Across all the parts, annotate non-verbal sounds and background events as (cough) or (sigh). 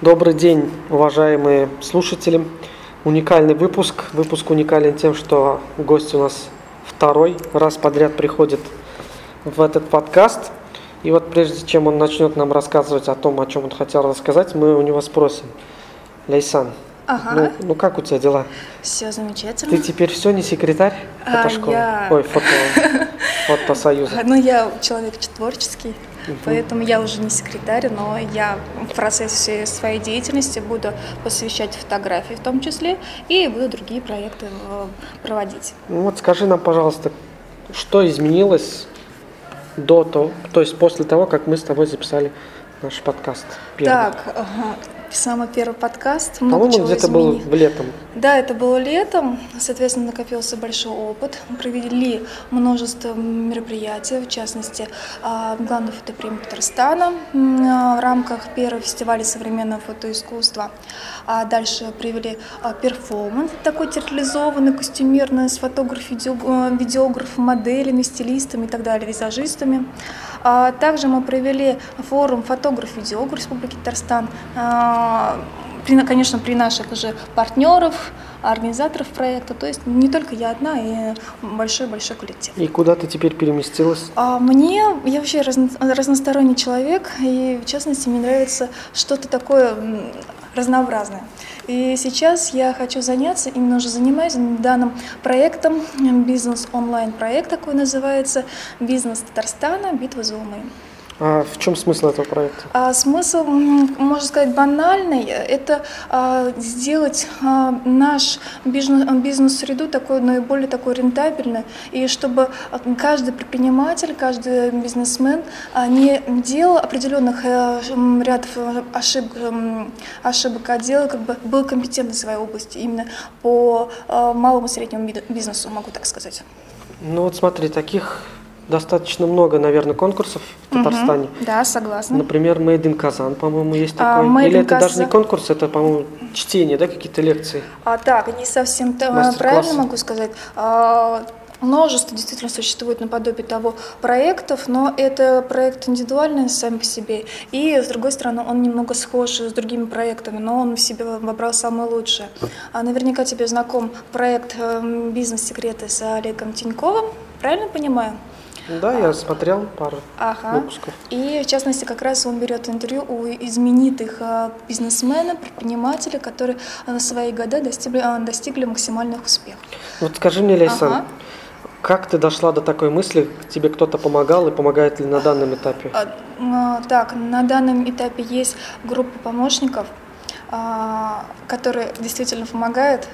Добрый день, уважаемые слушатели. Уникальный выпуск. Выпуск уникален тем, что гость у нас второй раз подряд приходит в этот подкаст. И вот прежде чем он начнет нам рассказывать о том, о чем он хотел рассказать, мы у него спросим. Лейсан, Ага. ну, ну как у тебя дела? Все замечательно. Ты теперь все не секретарь А, фотошколы? я- Ой, фото, (laughs) фотосоюза. Ну, я человек творческий, поэтому я уже не секретарь, но я в процессе своей деятельности буду посвящать фотографии в том числе и буду другие проекты э, проводить. Ну вот скажи нам, пожалуйста, что изменилось до того, то есть после того, как мы с тобой записали наш подкаст? первый? Так, самый первый подкаст. много По-моему, где-то был изменилось. в летом. Да, это было летом, соответственно, накопился большой опыт. Провели множество мероприятий, в частности, а, главный фотопремия Татарстана а, в рамках первого фестиваля современного фотоискусства. А дальше провели а, перформанс такой театрализованный, костюмерный, с фотограф, видео- видеографом, моделями, стилистами и так далее, визажистами. А Также мы провели форум фотограф-видеограф Республики Татарстан а, конечно, при наших же партнеров, организаторов проекта. То есть не только я одна, и большой-большой коллектив. И куда ты теперь переместилась? А мне, я вообще разно- разносторонний человек, и в частности мне нравится что-то такое м, разнообразное. И сейчас я хочу заняться, именно уже занимаюсь данным проектом, м, бизнес-онлайн-проект такой называется, «Бизнес Татарстана. Битва за умы». А в чем смысл этого проекта? А смысл, можно сказать, банальный. Это а, сделать а, наш бизнес- бизнес-среду такой наиболее такой рентабельной, и чтобы а, каждый предприниматель, каждый бизнесмен а, не делал определенных м, рядов э, ошибок, ошибок, а делал, как бы был компетентен в своей области, именно по а, малому и среднему би- бизнесу, могу так сказать. Ну вот смотри, таких достаточно много, наверное, конкурсов в Татарстане. Мгм. Да, согласна. Например, Made in Казан, по-моему, есть А, такой. Made Или это даже не конкурс, это, по-моему, чтение, да, какие-то лекции. А, так, не совсем Мастер-классы. правильно могу сказать. А, множество действительно существует наподобие того проектов, но это проект индивидуальный сам по себе. И, с другой стороны, он немного схож с другими проектами, но он в себе вобрал самое лучшее. А наверняка тебе знаком проект эм, «Бизнес-секреты» с Олегом Тиньковым, правильно понимаю? Да, я смотрел пару Ага. выпусков. И в частности, как раз он берет интервью у знаменитых а, бизнесменов, предпринимателей, которые а, на свои годы достигли, а, достигли максимальных успехов. Вот скажи мне, Лейсан, Ага. как ты дошла до такой мысли? Тебе кто-то помогал и помогает ли на данном этапе? Так, на данном этапе есть группа помощников, которые действительно помогают.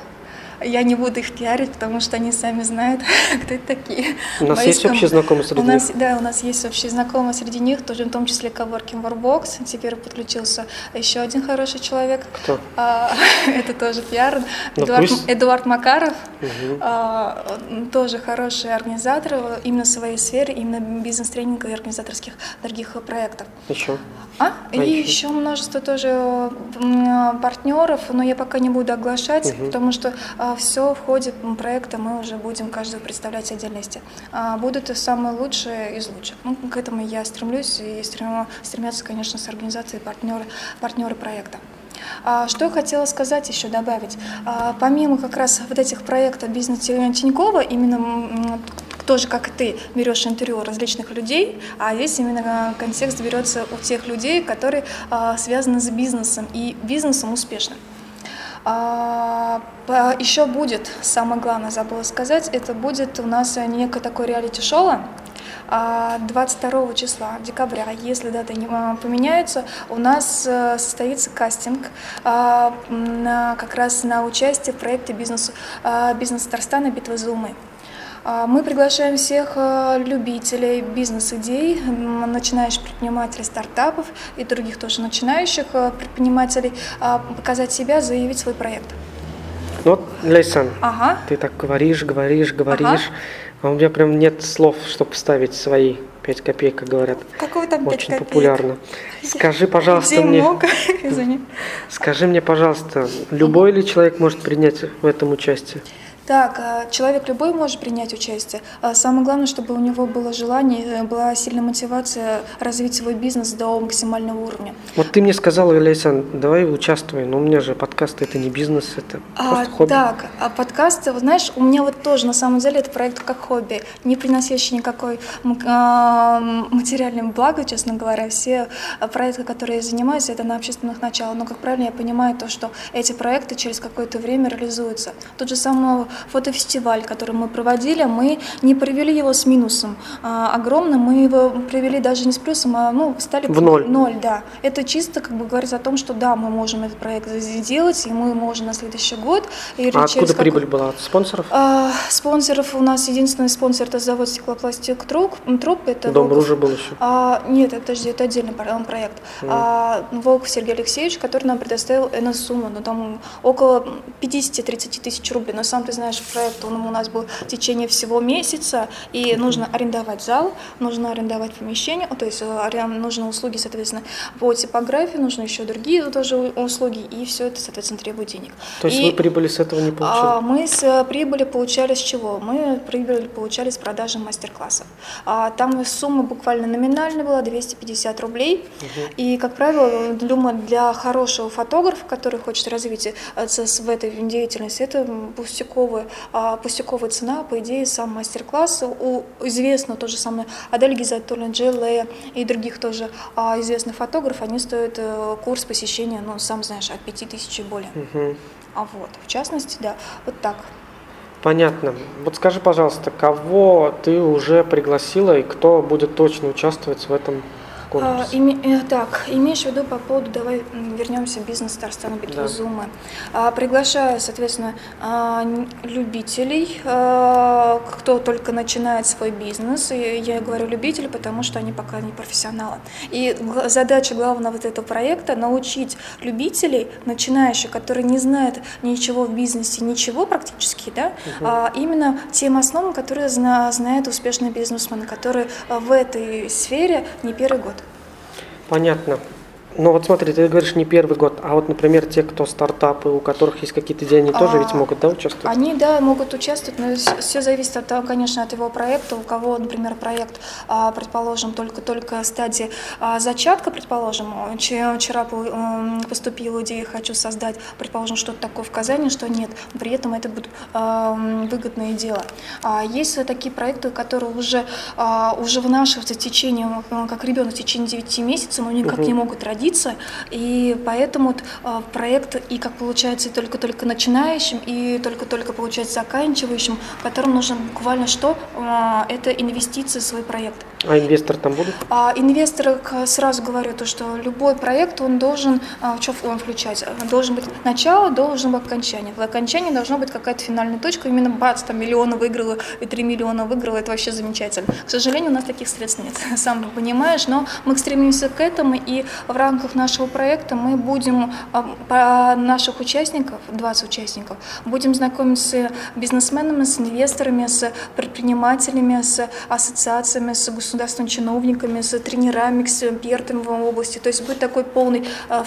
Я не буду их пиарить, потому что они сами знают, (laughs) кто это такие. У нас Боюсь, есть общие знакомые среди у нас, них? Да, у нас есть общие знакомые среди них, тоже, в том числе Coworking Warbox. Теперь подключился еще один хороший человек. Кто? А, (laughs) это тоже пиар. Ну, Эдуард, пусть. Эдуард Макаров. Мгм. А, тоже хороший организатор именно в своей сфере, именно бизнес-тренинга и организаторских других проектов. Еще. А? А И еще? еще множество тоже партнеров, но я пока не буду оглашать, Мгм. потому что все в ходе проекта мы уже будем каждого представлять в отдельности. А, Будут и самые лучшие из лучших. Ну, к этому я стремлюсь и стрем- стремятся, конечно, с организацией партнеры, партнеры проекта. А, Что я хотела сказать еще, добавить. А, Помимо как раз вот этих проектов бизнеса Тинькова, именно тоже как ты берешь интервью у различных людей, а здесь именно а, контекст берется у тех людей, которые а, связаны с бизнесом и бизнесом успешным. А, Еще будет, самое главное забыла сказать, это будет у нас некое такое реалити-шоу, а, 22 числа декабря, если даты не а, поменяются, у нас э, состоится кастинг а, на, как раз на участие в проекте бизнес, а, бизнес Татарстана «Битва за умы». А, Мы приглашаем всех э, любителей бизнес-идей, начинающих предпринимателей стартапов и других тоже начинающих э, предпринимателей а, показать себя, заявить свой проект. Ну вот, Лейсан, Ага. ты так говоришь, говоришь, говоришь, а у меня прям нет слов, чтобы вставить свои пять копеек, как говорят. Какой там пять Очень копеек? популярно. (laughs) Скажи, пожалуйста, Где мне, много? (laughs) Извини. скажи мне, пожалуйста, любой ли человек может принять в этом участие? Так, а, человек любой может принять участие. А самое главное, чтобы у него было желание, э, была сильная мотивация развить свой бизнес до максимального уровня. Вот ты мне сказала, Лейсан, давай участвуй, но у меня же подкаст это не бизнес, это а, просто хобби. Так, а подкасты, знаешь, у меня вот тоже на самом деле это проект как хобби, не приносящий никакой а, материальный блага, честно говоря. Все проекты, которые я занимаюсь, это на общественных началах. Но, как правильно я понимаю, то, что эти проекты через какое-то время реализуются. Тот же самый фотофестиваль, который мы проводили, мы не провели его с минусом а, огромным, мы его провели даже не с плюсом, а ну, стали в ноль. ноль, да. Это чисто как бы говорит о том, что да, мы можем этот проект сделать, и мы можем на следующий год. И а откуда какой... прибыль была? От спонсоров? А, спонсоров у нас единственный спонсор это завод стеклопластик труб. труб это Дом Волков. Ружа был еще? А, нет, это, подожди, это отдельный проект. Mm. А, Волков Сергей Алексеевич, который нам предоставил эту сумму, ну там около 50-30 тысяч рублей. Но сам ты знаешь, наш проект, он у нас был в течение всего месяца, и нужно арендовать зал, нужно арендовать помещение, то есть э, нужны услуги, соответственно, по типографии, нужны еще другие тоже услуги, и все это, соответственно, требует денег. То есть и, вы прибыли с этого не получили? А, мы с э, прибыли получали с чего? Мы прибыли получали с продажи мастер-классов. А, там сумма буквально номинальная была 250 рублей, угу. и, как правило, думаю, для хорошего фотографа, который хочет развить э, в этой деятельности, это пустяковые пустяковая, а, пустяковая цена, по идее, сам мастер-класс. У известного то же самое Адель Гизатуллин, Джей Лея и других тоже а, известных фотографов, они стоят э, курс посещения, ну, сам знаешь, от 5000 и более. Угу. А вот, в частности, да, вот так. Понятно. Вот скажи, пожалуйста, кого ты уже пригласила и кто будет точно участвовать в этом конкурс. А, име, э, так, имеешь в виду по поводу, давай вернемся бизнес Татарстана битвы да. А, приглашаю, соответственно, а, любителей, а, кто только начинает свой бизнес. И я говорю любители, потому что они пока не профессионалы. И задача главного вот этого проекта научить любителей, начинающих, которые не знают ничего в бизнесе, ничего практически, да, угу. а, именно тем основам, которые зна, знают успешные бизнесмены, которые в этой сфере не первый год. Понятно. Ну вот смотри, ты говоришь не первый год, а вот, например, те, кто стартапы, у которых есть какие-то идеи, они а, тоже ведь могут, да, участвовать? Они, да, могут участвовать, но все зависит, от, конечно, от его проекта. У кого, например, проект, а, предположим, только-только стадии а, зачатка, предположим, вчера поступила идея, хочу создать, предположим, что-то такое в Казани, что нет, при этом это будет выгодное дело. Есть такие проекты, которые уже, уже в нашем течение, как ребенок в течение 9 месяцев, но никак угу. не могут родиться родиться, и поэтому э, проект и как получается и только-только начинающим, и только-только получается заканчивающим, которым нужно буквально что? Э, это инвестиции в свой проект. А инвестор там будут? А, инвестор, сразу говорю, то, что любой проект, он должен, а, что он включать? Должен быть начало, должен быть окончание. В окончании должна быть какая-то финальная точка, именно бац, там миллиона выиграла и три миллиона выиграла, это вообще замечательно. К сожалению, у нас таких средств нет, (laughs) сам понимаешь, но мы стремимся к этому, и в рамках нашего проекта мы будем а, наших участников, 20 участников, будем знакомиться с бизнесменами, с инвесторами, с предпринимателями, с ассоциациями, с государственными чиновниками, с тренерами, экспертами в области. То есть будет такой полный э,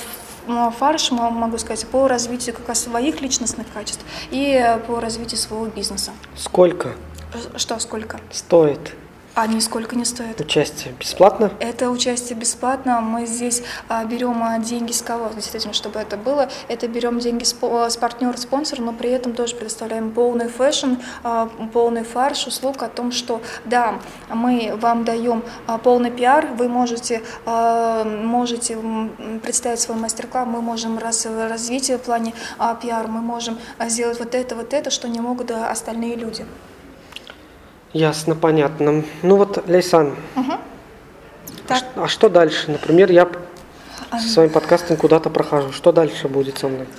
фарш, могу сказать, по развитию как раз своих личностных качеств и по развитию своего бизнеса. Сколько? Что сколько? Стоит. А нисколько не стоит. Участие бесплатно? Это участие бесплатно. Мы здесь а, берем а, деньги с кого, действительно, чтобы это было. Это берем деньги с, а, с партнера, спонсора, но при этом тоже предоставляем полный fashion, полный фарш, услуг о том, что да, мы вам даем полный пиар, вы можете, можете представить свой мастер-класс, мы можем раз, развитие в плане пиар, мы можем сделать вот это, вот это, что не могут остальные люди. Ясно, понятно. Ну вот, Лейсан, угу. так. а что дальше? Например, я со своим подкастом куда-то прохожу. Что дальше будет со мной? (laughs)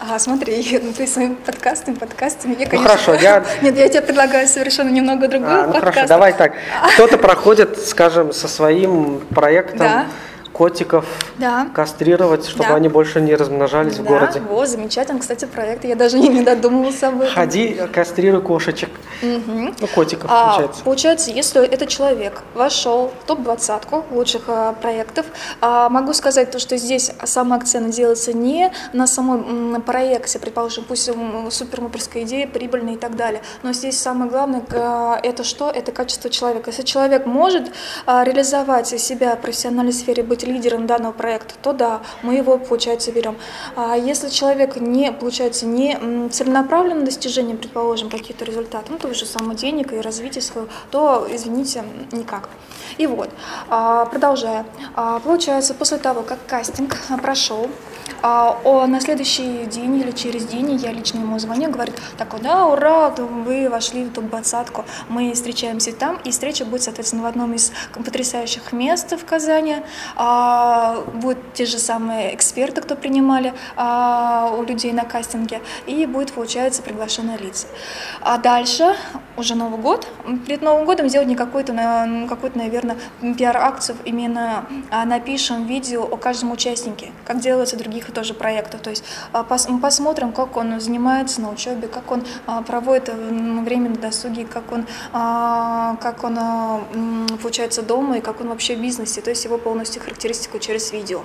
А, смотри, (laughs) ну, ты своим подкастом, подкастами, я, ну, конечно... Ну, хорошо, я... (laughs) Нет, я тебе предлагаю совершенно немного другую а, ну, хорошо, давай так. Кто-то проходит, скажем, со своим проектом... Да котиков Да. кастрировать, чтобы Да. они больше не размножались в да, городе. вот, замечательный, кстати, проект. Я даже (laughs) не, не додумывалась об этом. Ходи, кастрируй кошечек. Мгм. Ну, котиков, А, получается. получается, если этот человек вошел в топ-двадцатку лучших а, проектов, а, могу сказать то, что здесь самый акцент делается не на самом м, проекте, предположим, пусть супермуперская идея, прибыльная и так далее, но здесь самое главное а, это что? Это качество человека. Если человек может а, реализовать себя в профессиональной сфере, быть лидером данного проекта, то да, мы его, получается, берем. А если человек не, получается, не целенаправлен на достижение, предположим, каких-то результатов, ну, того же самого денег и развития своего, то, извините, никак. И вот, а, продолжая. А, Получается, после того, как кастинг прошел, а, о, на следующий день или через день я лично ему звоню, говорит, так, да, ура, вы вошли в топ-двадцатку, мы встречаемся там, и встреча будет, соответственно, в одном из потрясающих мест в Казани, А, будут те же самые эксперты, кто принимали а, у людей на кастинге, и будет, получается, приглашенные лица. А дальше, уже Новый год, перед Новым годом сделать не какой-то, на- какой-то, наверное, пиар-акцию, именно а, напишем видео о каждом участнике, как делается других тоже проектов. То есть а, мы посмотрим, как он занимается на учебе, как он а, проводит м, время на досуге, как он, а, как он получается дома и как он вообще в бизнесе, то есть его полностью характеристику через видео.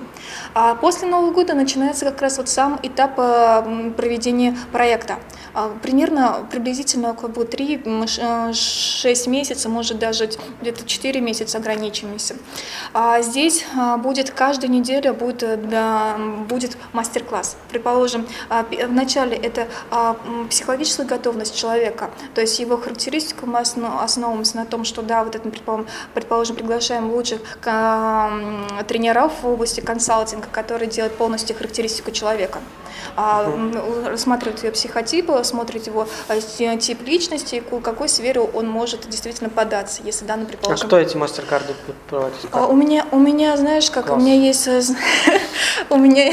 А после Нового года начинается как раз вот сам этап м, проведения проекта. Примерно, приблизительно около 3-6 месяцев, может даже где-то 4 месяца ограничимся. Здесь будет каждую неделю будет, э, да, будет мастер-класс. Предположим, а, вначале это а, психологическая готовность человека, то есть его характеристику мы осно- основываемся на том, что да, вот это, предположим, приглашаем лучших а, тренеров в области консалтинга, которые делают полностью характеристику человека. А, рассматривают ее психотипы, смотрят его а, ти- тип личности, к какой сфере он может действительно податься, если данный, А предположим, кто эти мастер-карды а, У меня, у меня, знаешь, как Класс. (laughs) у меня есть, э, у меня,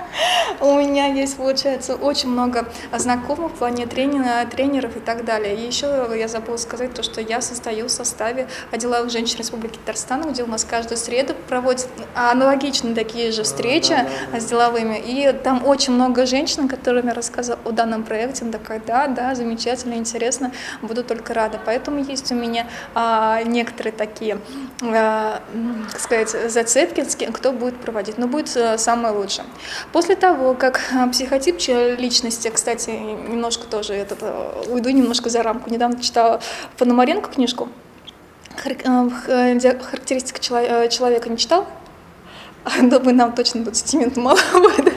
(laughs) у меня есть, получается, очень много знакомых в плане тренера, тренеров и так далее. И еще я забыла сказать то, что я состою в составе деловых женщин Республики Татарстан, где у нас каждую среду проводят аналогичные такие же встречи да, да. с деловыми. И там очень много женщин, которым я рассказывала о данном проекте. Она такая, да, да, замечательно, интересно, буду только рада. Поэтому есть у меня а, некоторые такие, а, как сказать, зацепки, кто будет проводить. Но будет а, самое лучшее. После того, как а, психотип личности, кстати, немножко тоже этот, а, уйду немножко за рамку. Недавно читала Пономаренко книжку. А, ди- Характеристика э, человека не читал? (laughs) Думаю, нам точно 20 минут мало (laughs) будет.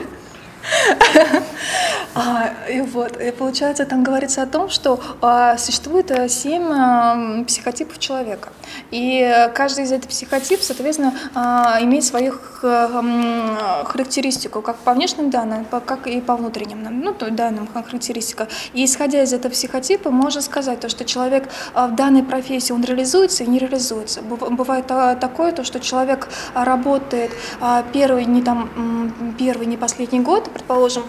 А, и вот, и получается, там говорится о том, что а, существует а, семь а, психотипов человека. И э, каждый из этих психотипов, соответственно, а, имеет свою х- м, характеристику, как по внешним данным, как и по внутренним ну, то, данным ха- характеристика. И исходя из этого психотипа, можно сказать, то, что человек а, в данной профессии, он реализуется и не реализуется. Быв- Бывает а, такое, то, что человек а, работает а, первый, не там, первый, не последний год, предположим,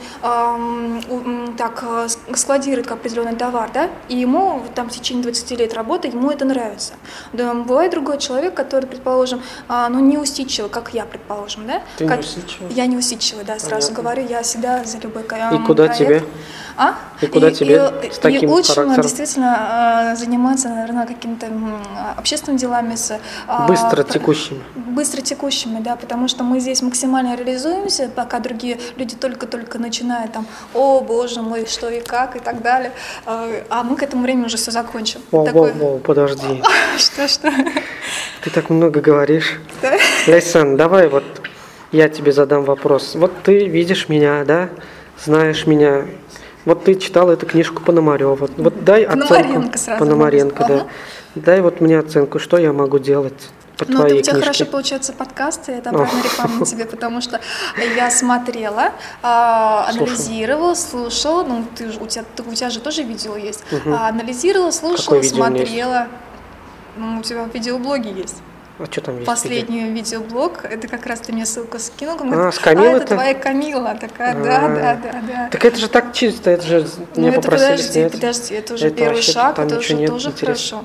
так, а, с- складирует как определенный товар, да, и ему там в течение 20 лет работы, ему это нравится. Да, бывает другой человек, который, предположим, а, ну, не усидчивый, как я, предположим, да? Ты не Как- усидчивый? Я не усидчивый, да, сразу Понятно. говорю, я всегда за любой ка- И куда проект. тебе? А? И куда тебе и, с таким и лучше характером? действительно э, заниматься, наверное, какими-то общественными делами с а, Быстро текущими. быстро текущими, да, потому что мы здесь максимально реализуемся, пока другие люди только-только начинают там, о, боже мой, что и как и так далее, Э, а мы к этому времени уже все закончим. Воу, Такой- воу, воу, подожди. (laughs) Что, что? Ты так много говоришь. Да? Лейсан, давай вот я тебе задам вопрос. Вот ты видишь меня, да? Знаешь меня. Вот ты читал эту книжку Пономарева. Вот дай оценку. Пономаренко сразу Пономаренко, да. Ага. Дай вот мне оценку, что я могу делать по Ну, твоей у тебя книжке. хорошо получается подкасты, это обратная реклама тебе, потому что я смотрела, а, анализировала, слушала, ну, ты, у, тебя, у тебя же тоже видео есть. А, анализировала, слушала, видео смотрела. Ну, у тебя видеоблоги есть. А что там есть? Последний видеоблог, это как раз ты мне ссылку скинул. он А, говорит, с Камилой а, это ты?» твоя Камила. Такая, да, А. да, да, да. Так это же так чисто, это же Ну меня это попросили подожди, снять. подожди, это уже Это первый шаг, это уже тоже интересного. хорошо.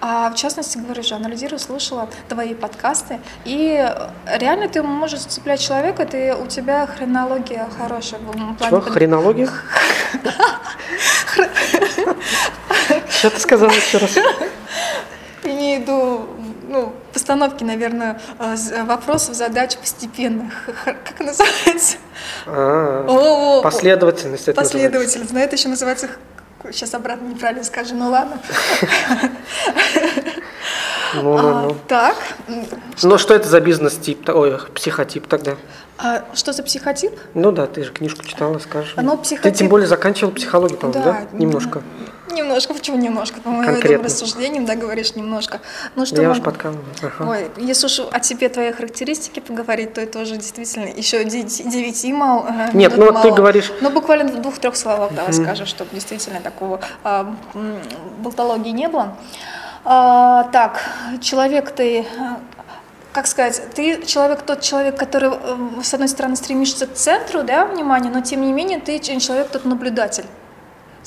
А в частности, говорю же, анализирую, слушала твои подкасты, и реально ты можешь зацеплять человека, ты, у тебя хронология хорошая. в плане Чего? под- Хренология? (laughs) Что ты сказал еще раз? Имею в виду, ну, постановки, наверное, э, вопросов, задач постепенных. Как называется? А, О, о, Последовательность. это называется. Последовательность. Но это еще называется... Сейчас обратно неправильно скажу, ну ладно. (laughs) Ну, ну, А, ну. Так, м, Ну, что это за бизнес-тип? Ой, психотип тогда. а что за психотип? Ну да, ты же книжку читала, скажешь. Ну, Ты психотип- тем более заканчивал психологию, по-моему, да? Да, Немножко. Немножко, почему немножко? По моим Конкретно. рассуждениям, да, говоришь немножко. Ну что, Я уж подкалываю. Ага. Ой, если уж о тебе твои характеристики поговорить, то это уже действительно еще девяти, девяти мал, э, Нет, ну вот ты мало. говоришь- Ну, буквально в двух-трех словах давай скажешь, чтобы действительно такого а, болтологии не было. А, так, человек ты, а, как сказать, ты человек, тот человек, который, э, с одной стороны, стремишься к центру, да, внимания, но тем не менее ты человек, тот наблюдатель.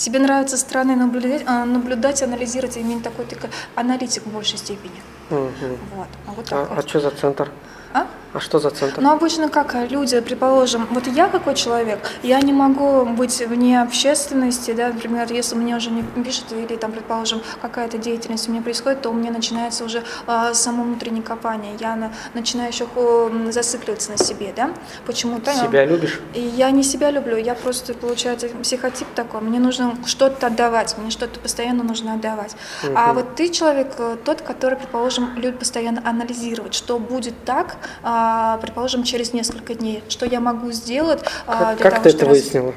Тебе нравится со стороны наблюдать, а, наблюдать анализировать, именно такой ты аналитик в большей степени. Мгм. Вот, а вот А, а что за центр? А? А что за центр? Ну, обычно как люди, предположим, вот я какой человек, я не могу быть вне общественности, да, например, если мне уже не пишут, или там, предположим, какая-то деятельность у меня происходит, то у меня начинается уже а, само внутреннее копание, я на- начинаю еще хо- зацикливаться на себе, да, почему-то. Себя любишь? И я не себя люблю, я просто, получается, психотип такой. Мне нужно что-то отдавать, мне что-то постоянно нужно отдавать. А вот ты человек э, тот, который, предположим, любит постоянно анализировать, что будет так, предположим, через несколько дней, что я могу сделать а, Как, для как того, ты что это выяснила?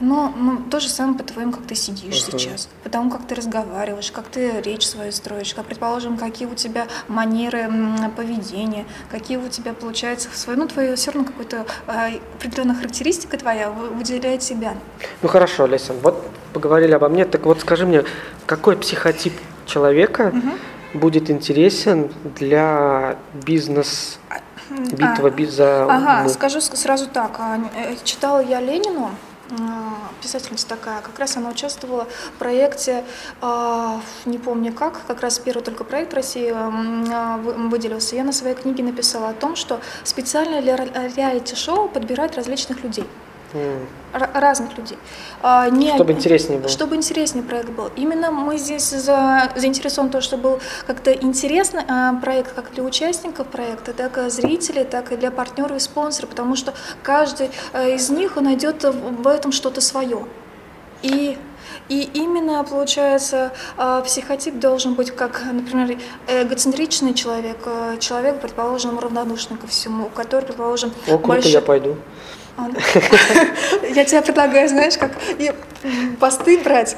Ну, ну, то же самое по твоему, как ты сидишь Ага. сейчас, потому как ты разговариваешь, как ты речь свою строишь, как, предположим, какие у тебя манеры поведения, какие у тебя, получается, свой, ну, твое все равно какой-то а, определенная характеристика твоя вы- выделяет себя. Ну хорошо, Леся, вот поговорили обо мне, так вот скажи мне, какой психотип человека будет интересен для бизнес, битва А, за Ага, умы? скажу сразу так. а, э, Читала я Ленину, а, писательница такая, как раз она участвовала в проекте, а, не помню как, как раз первый только проект России выделился. Я на своей книге написала о том, что специально для ре- реалити-шоу подбирать различных людей. Разных людей. А, не Чтобы интереснее было. Чтобы интереснее проект был. Именно мы здесь за, заинтересованы то, чтобы был как-то интересный а, проект как для участников проекта, так и зрителей, так и для партнеров и спонсоров, потому что каждый э, из них найдет в этом что-то свое. И и именно, получается, а, психотип должен быть как, например, эгоцентричный человек, человек, предположим, равнодушный ко всему, который, предположим, О, круто, большой- я пойду. А, да. Я тебе предлагаю, знаешь, как и посты брать.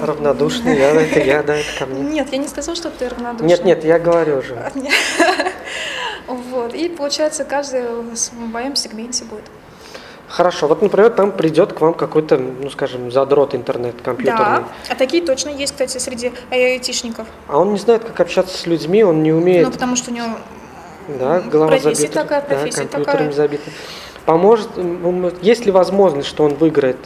Равнодушный, я, это я, да, это ко мне. Нет, я не сказала, что ты равнодушный. Нет, нет, я говорю уже. (laughs) Вот. И получается, каждый в своем сегменте будет. Хорошо, вот, например, там придет к вам какой-то, ну, скажем, задрот интернет компьютерный. Да. А такие точно есть, кстати, среди айтишников. А он не знает, как общаться с людьми, он не Ну, умеет, потому что у него да, голова профессия забита, такая, да, профессия компьютерами такая. забита. Поможет, есть ли возможность, что он выиграет?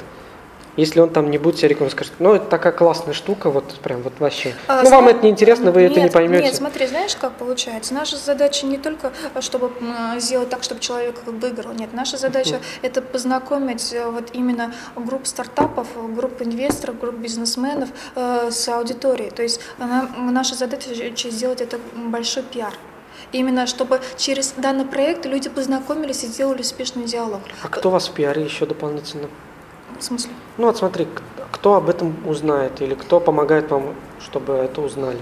Если он там не будет себе рекламировать, скажет, ну, это такая классная штука, вот прям вот вообще. А, ну, вам сма- это не интересно, вы это не Нет, поймете. Нет, смотри, знаешь, как получается? Наша задача не только, чтобы сделать так, чтобы человек выиграл. Нет, наша задача это познакомить э, вот именно групп стартапов, групп инвесторов, групп бизнесменов э, с аудиторией. То есть она- наша задача сделать это большой пиар. Именно чтобы через данный проект люди познакомились и сделали успешный диалог. А кто вас в пиаре еще дополнительно? В смысле? Ну вот смотри, кто об этом узнает или кто помогает вам, чтобы это узнали?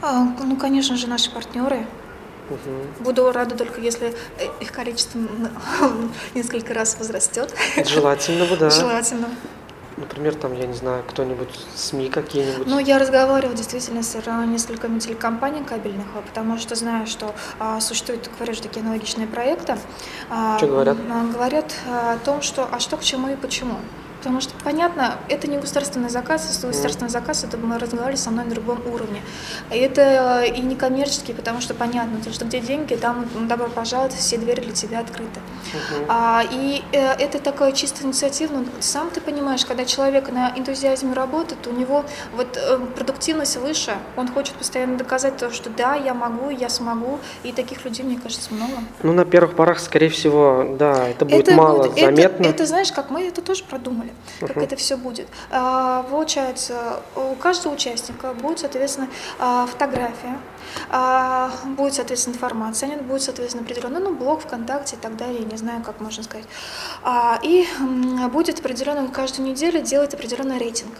А, ну, конечно же, наши партнеры. Мгм. Буду рада только если э, их количество (laughs) несколько раз возрастет. Желательно бы, да. Желательно. Например, там, я не знаю, кто-нибудь, СМИ какие-нибудь. Ну, я разговаривала действительно с э, несколькими телекомпаний кабельных, а, потому что знаю, что а, существуют, говоришь, такие аналогичные проекты. А, Что говорят? а, Говорят а, о том, что а что к чему и почему. Потому что, понятно, это не государственный заказ, если государственный заказ, это мы разговаривали со мной на другом уровне. Это и не коммерческий, потому что понятно, то, что где деньги, там добро пожаловать, все двери для тебя открыты. А, и э, это такое чисто инициативно. Сам ты понимаешь, когда человек на энтузиазме работает, у него вот э, продуктивность выше, он хочет постоянно доказать то, что да, я могу, я смогу, и таких людей, мне кажется, много. Ну, на первых порах, скорее всего, да, это будет это мало будет, заметно. Это, это, знаешь, как мы это тоже продумали как uh-huh. это все будет. А, получается, у каждого участника будет, соответственно, а, фотография, а, будет, соответственно, информация, будет, соответственно, определенный ну, блог ВКонтакте и так далее, не знаю, как можно сказать. И будет определенно каждую неделю делать определенный рейтинг.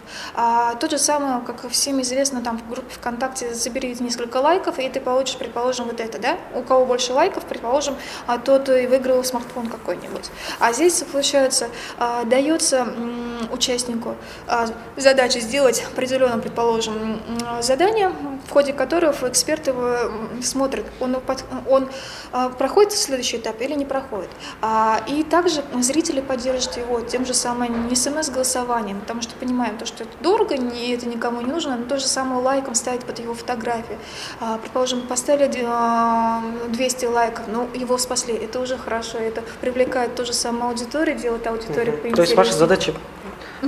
Тот же самый, как всем известно, там в группе ВКонтакте забери несколько лайков, и ты получишь, предположим, вот это, да? У кого больше лайков, предположим, тот и выиграл смартфон какой-нибудь. А здесь, получается, дается участнику а, задача сделать определенное, предположим, задание, в ходе которого эксперт его смотрит, он, он а, проходит следующий этап или не проходит. А, и также зрители поддержат его тем же самым не смс-голосованием, потому что понимаем, то, что это дорого, не, это никому не нужно, но то же самое лайком ставить под его фотографию. Предположим, поставили 200 лайков, но его спасли, это уже хорошо, это привлекает ту же самую аудиторию, делает аудиторию угу. То есть ваша задача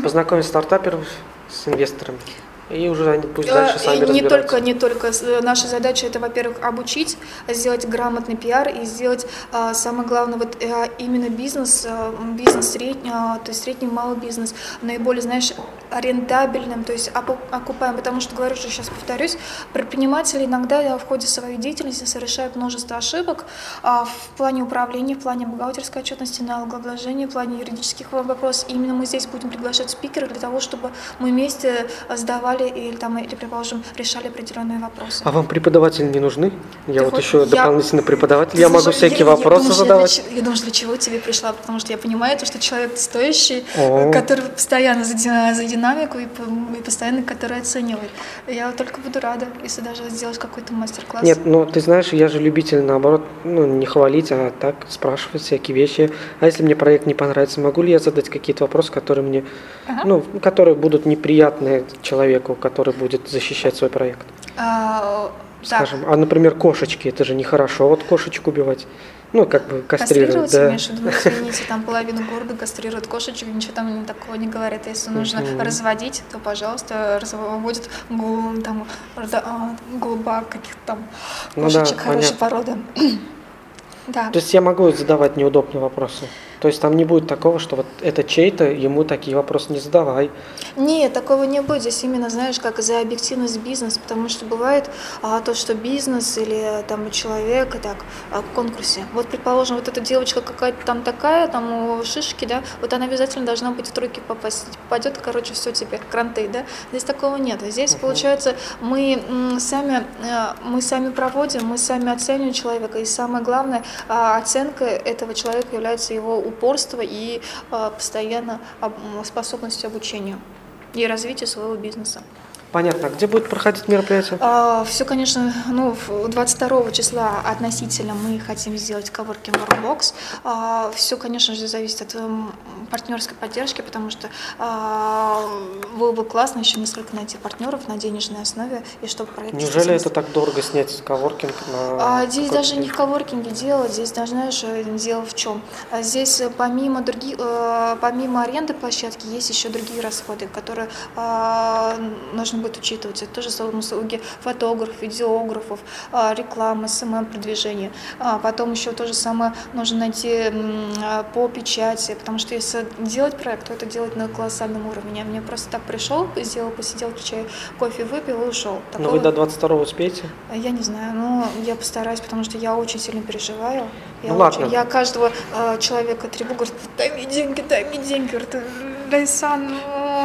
познакомить стартаперов с инвесторами. И уже они пусть дальше сами не только, не только. Э, наша задача это, во-первых, обучить, сделать грамотный пиар и сделать, а, самое главное, вот э, именно бизнес, э, бизнес средний, а, то есть средний малый бизнес, наиболее, знаешь, рентабельным, то есть окупаем, потому что, говорю же, сейчас повторюсь, предприниматели иногда в ходе своей деятельности совершают множество ошибок а, в плане управления, в плане бухгалтерской отчетности, налогообложения, в плане юридических вопросов. И именно мы здесь будем приглашать спикеров для того, чтобы мы вместе сдавали или, там, или предположим, решали определенные вопросы. А вам преподаватели не нужны? Я Ты вот еще я... дополнительно преподаватель, я могу всякие я, вопросы я, задавать. Я, я, я думаю, для чего тебе пришла, потому что я понимаю, то, что человек стоящий, О. который постоянно за, за динамику и, и постоянно который оценивает. Я только буду рада, если даже сделать какой-то мастер-класс. Нет, ну ты знаешь, я же любитель, наоборот, ну не хвалить, а так спрашивать всякие вещи. А если мне проект не понравится, могу ли я задать какие-то вопросы, которые мне, ага. ну, которые будут неприятны человеку, который будет защищать свой проект? А, Скажем, так. а, например, кошечки, это же нехорошо, вот кошечек убивать. Ну, как бы кастрировать, кастрировать да. имеешь в виду, извините, там половину города кастрируют кошечек, ничего там такого не говорят. Если нужно mm-hmm. разводить, то, пожалуйста, разводят там а, голубак каких-то там кошечек ну, да, хорошей породы. (clears throat) да. То есть я могу задавать неудобные вопросы? То есть там не будет такого, что вот это чей-то, ему такие вопросы не задавай. Нет, такого не будет. Здесь именно, знаешь, как за объективность бизнеса, потому что бывает а, то, что бизнес или там человек, так, а, в конкурсе. Вот, предположим, вот эта девочка какая-то там такая, там у шишки, да, вот она обязательно должна быть в тройке попасть. Попадет, короче, все теперь, кранты, да. Здесь такого нет. Здесь, uh-huh. получается, мы сами, э, мы сами проводим, мы сами оцениваем человека, и самое главное, а, оценка этого человека является его упорство и а, постоянно способность обучению и развитию своего бизнеса. Понятно. Где будет проходить мероприятие? А, все, конечно, ну, 22 числа относительно мы хотим сделать Coworking Workbox. А, все, конечно же, зависит от um, партнерской поддержки, потому что а, было бы классно еще несколько найти партнеров на денежной основе, и чтобы проект... Неужели это так дорого снять коворкинг? На а, здесь даже не в коворкинге дело, здесь даже, знаешь, дело в чем? А здесь помимо, других, э, помимо аренды площадки есть еще другие расходы, которые а, нужно будет учитываться. Это тоже самое услуги фотографов, видеографов, а, реклама, СММ-продвижение. А потом еще то же самое нужно найти а, по печати, потому что если делать проект, то это делать на колоссальном уровне. Мне просто так пришел, сделал посиделки, чай, кофе выпил и ушел. Такого... Но вы до 22 успеете? Я не знаю, но я постараюсь, потому что я очень сильно переживаю. Я, ну, очень, ладно. я каждого э, человека требую, говорю, дай мне деньги, дай мне деньги. Говорит, Райсан,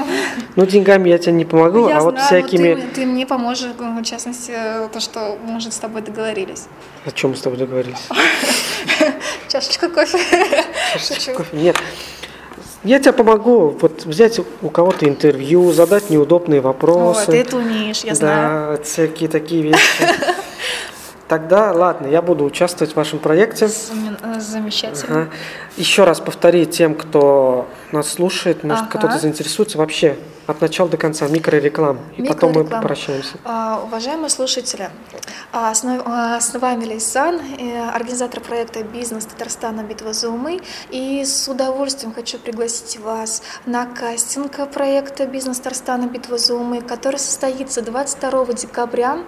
ну... ну, деньгами я тебе не помогу, я а знаю, вот всякими... Ты, ты мне поможешь, в частности, то, что мы уже с тобой договорились. О чем мы с тобой договорились? (laughs) Чашечка кофе. Чашечка кофе. Нет. Я тебе помогу вот взять у кого-то интервью, задать неудобные вопросы. О, ты это умеешь, я знаю. Да, всякие такие вещи. (laughs) Тогда, ладно, я буду участвовать в вашем проекте. Замечательно. Ага. Еще раз повтори тем, кто нас слушает, может Ага. кто-то заинтересуется вообще от начала до конца микрореклам. И потом мы попрощаемся. А, Уважаемые слушатели, а, на- а, с вами Лейсан, э, организатор проекта «Бизнес Татарстана. Битва за умы». И с удовольствием хочу пригласить вас на кастинг проекта «Бизнес Татарстана. Битва за умы», который состоится 22 декабря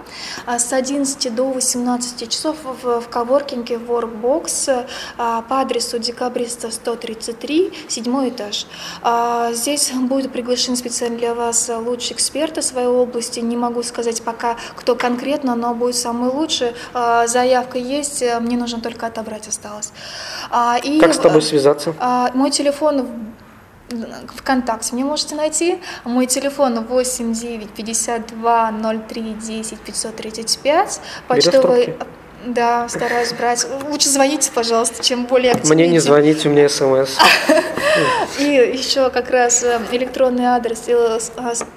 а, с 11 до 18 часов в, в коворкинге Workbox по адресу Декабриста 133, седьмой этаж. Здесь будет приглашен специально для вас лучшие эксперты своей области. Не могу сказать пока, кто конкретно, но будет самый лучший. А, Заявка есть, э, мне нужно только отобрать осталось. А, И, Как с тобой э, связаться? а, Мой телефон ВКонтакте мне можете найти. Мой телефон 8 9 52 03 10 535. Берешь трубки? Да, стараюсь брать. Лучше звоните, пожалуйста, чем более активнее. Мне не звоните, у меня смс. (laughs) и еще как раз э, электронный адрес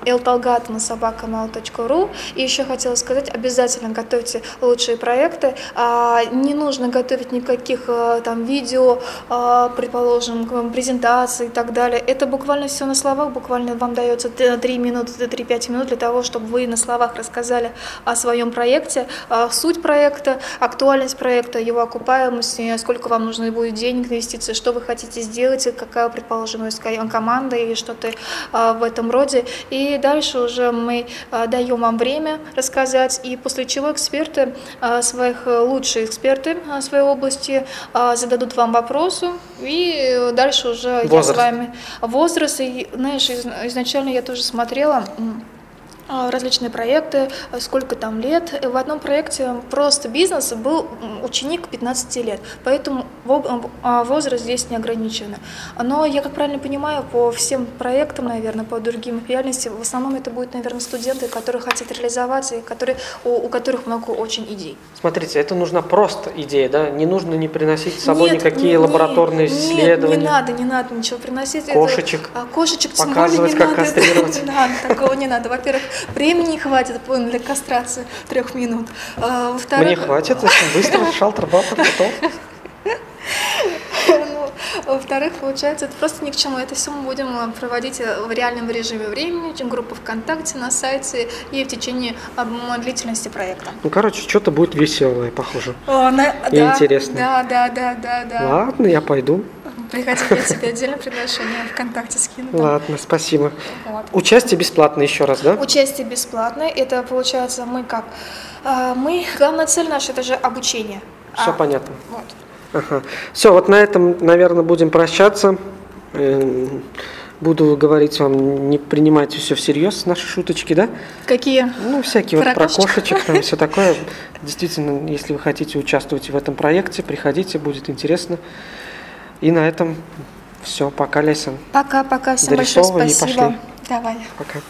eltalgatana.собакамал.ру. И еще хотела сказать, обязательно готовьте лучшие проекты. А, Не нужно готовить никаких э, там видео, а, предположим, презентаций и так далее. Это буквально все на словах, буквально вам дается 3 минуты, 3-5 минут для того, чтобы вы на словах рассказали о своем проекте, а, суть проекта, актуальность проекта, его окупаемость, сколько вам нужно будет денег, инвестиций, что вы хотите сделать, какая, предположим, ка- команда или что-то а, в этом роде. И дальше уже мы а, даем вам время рассказать, и после чего эксперты, а, своих лучшие эксперты своей области зададут вам вопросы, и дальше уже я с Возраст. вами возраст. И, знаешь, из- изначально я тоже смотрела различные проекты, а, сколько там лет. В одном проекте просто бизнеса был ученик 15 лет, поэтому а, возраст здесь не ограничен. Но я, как правильно понимаю, по всем проектам, наверное, по другим реальностям, в основном это будут, наверное, студенты, которые хотят реализоваться и которые, у, у которых много очень идей. Смотрите, это нужна просто идея, да? Не нужно не приносить с собой Нет, никакие не- лабораторные нет, исследования. не надо, не надо ничего приносить. Это- Кошечек. а, кошечек тем Показывать, более не как надо. (laughs) кастрировать. Не надо, такого не надо. Во-первых, времени не хватит для кастрации трех минут. А, Во-вторых, Мне хватит, очень быстро, (laughs) шалтер-балтер, готов. ну, Во-вторых, получается, это просто ни к чему. Это все мы будем э, проводить э, в реальном режиме времени, чем группа ВКонтакте, на сайте и в течение м, длительности проекта. Ну, короче, что-то будет веселое, похоже. О, на- И да, интересно. Да, да, да, да, да. Ладно, я пойду. Приходи, я тебе отдельное приглашение ВКонтакте скину. там. Ладно, спасибо. Вот. Участие бесплатно еще раз, да? Участие бесплатное. Это получается мы как? А, Мы, главная цель наша, это же обучение. Все А, понятно. Вот. Ага. Все, вот на этом, наверное, будем прощаться. Эм, Буду говорить вам, не принимайте все всерьез, наши шуточки, да? Какие? Ну, всякие Про вот про кошечек, там все (laughs) такое. Действительно, если вы хотите участвовать в этом проекте, приходите, будет интересно. И на этом все. Пока, Леся. Пока-пока. Всем большое спасибо. пошли. Давай. Пока.